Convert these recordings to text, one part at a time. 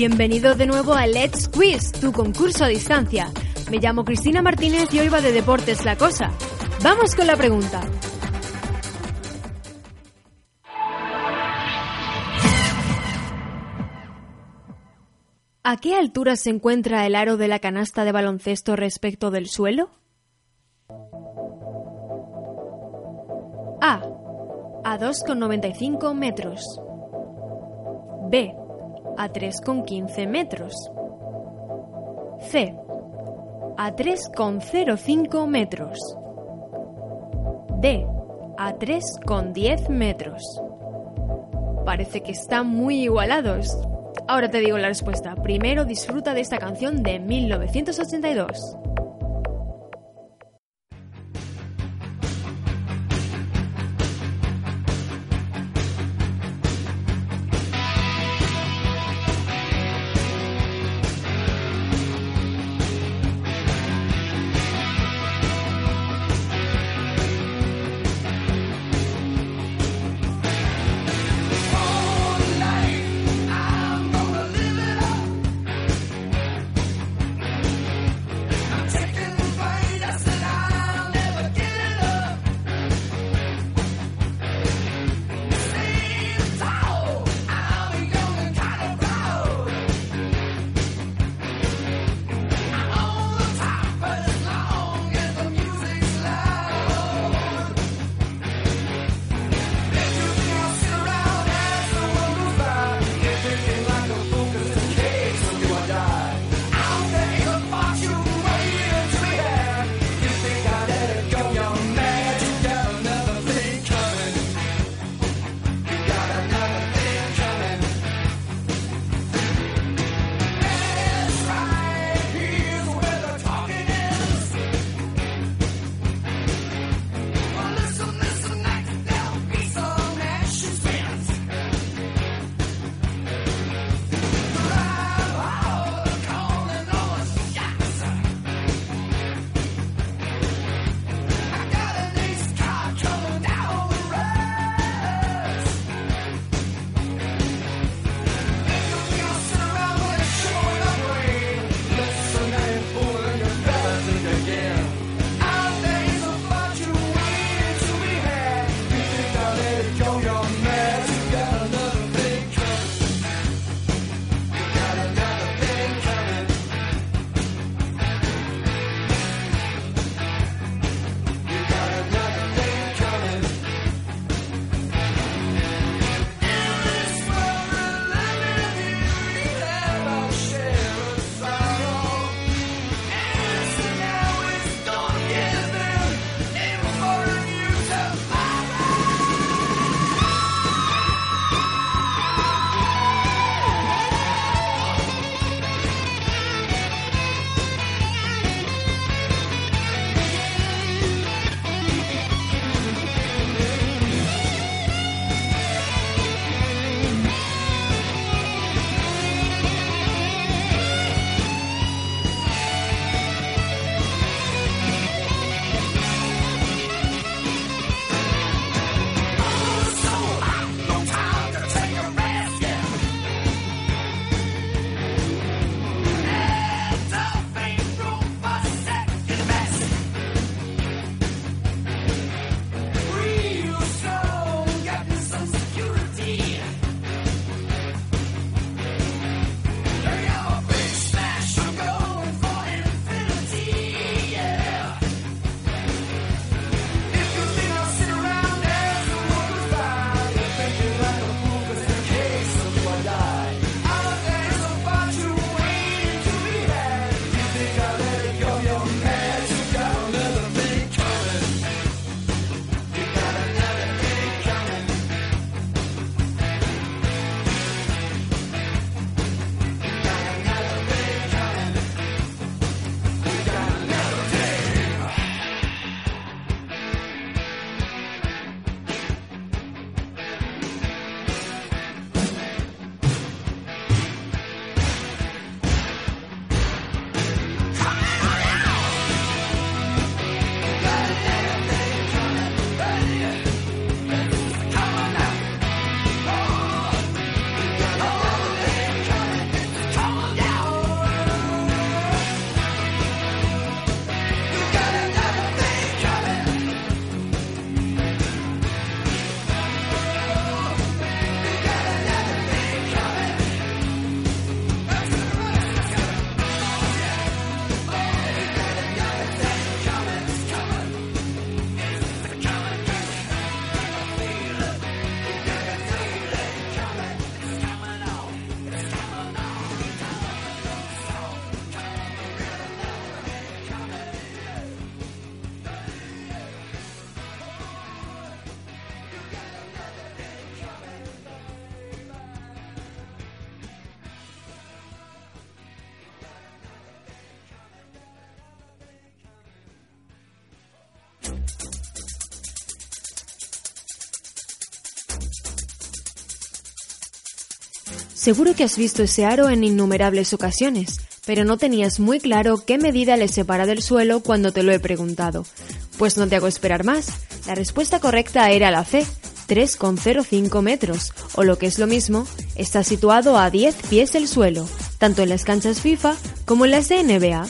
Bienvenido de nuevo a Let's Quiz, tu concurso a distancia. Me llamo Cristina Martínez y hoy va de deportes la cosa. Vamos con la pregunta. ¿A qué altura se encuentra el aro de la canasta de baloncesto respecto del suelo? A. A 2,95 metros. B. A 3,15 metros. C. A 3,05 metros. D. A 3,10 metros. Parece que están muy igualados. Ahora te digo la respuesta. Primero disfruta de esta canción de 1982. Seguro que has visto ese aro en innumerables ocasiones, pero no tenías muy claro qué medida le separa del suelo cuando te lo he preguntado. Pues no te hago esperar más. La respuesta correcta era la C, 3,05 metros, o lo que es lo mismo, está situado a 10 pies del suelo, tanto en las canchas FIFA como en las de NBA.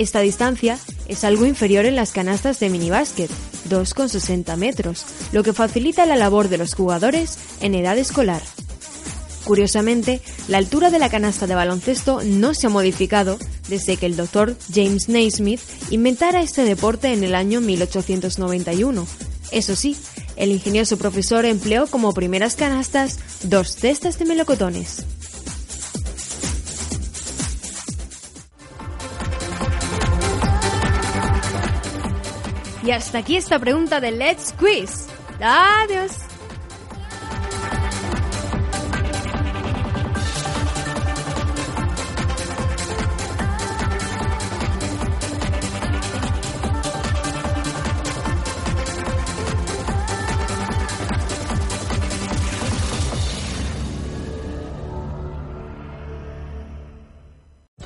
Esta distancia es algo inferior en las canastas de minibásquet, 2,60 metros, lo que facilita la labor de los jugadores en edad escolar. Curiosamente, la altura de la canasta de baloncesto no se ha modificado desde que el doctor James Naismith inventara este deporte en el año 1891. Eso sí, el ingenioso profesor empleó como primeras canastas dos cestas de melocotones. Y hasta aquí esta pregunta de Let's Quiz. Adiós.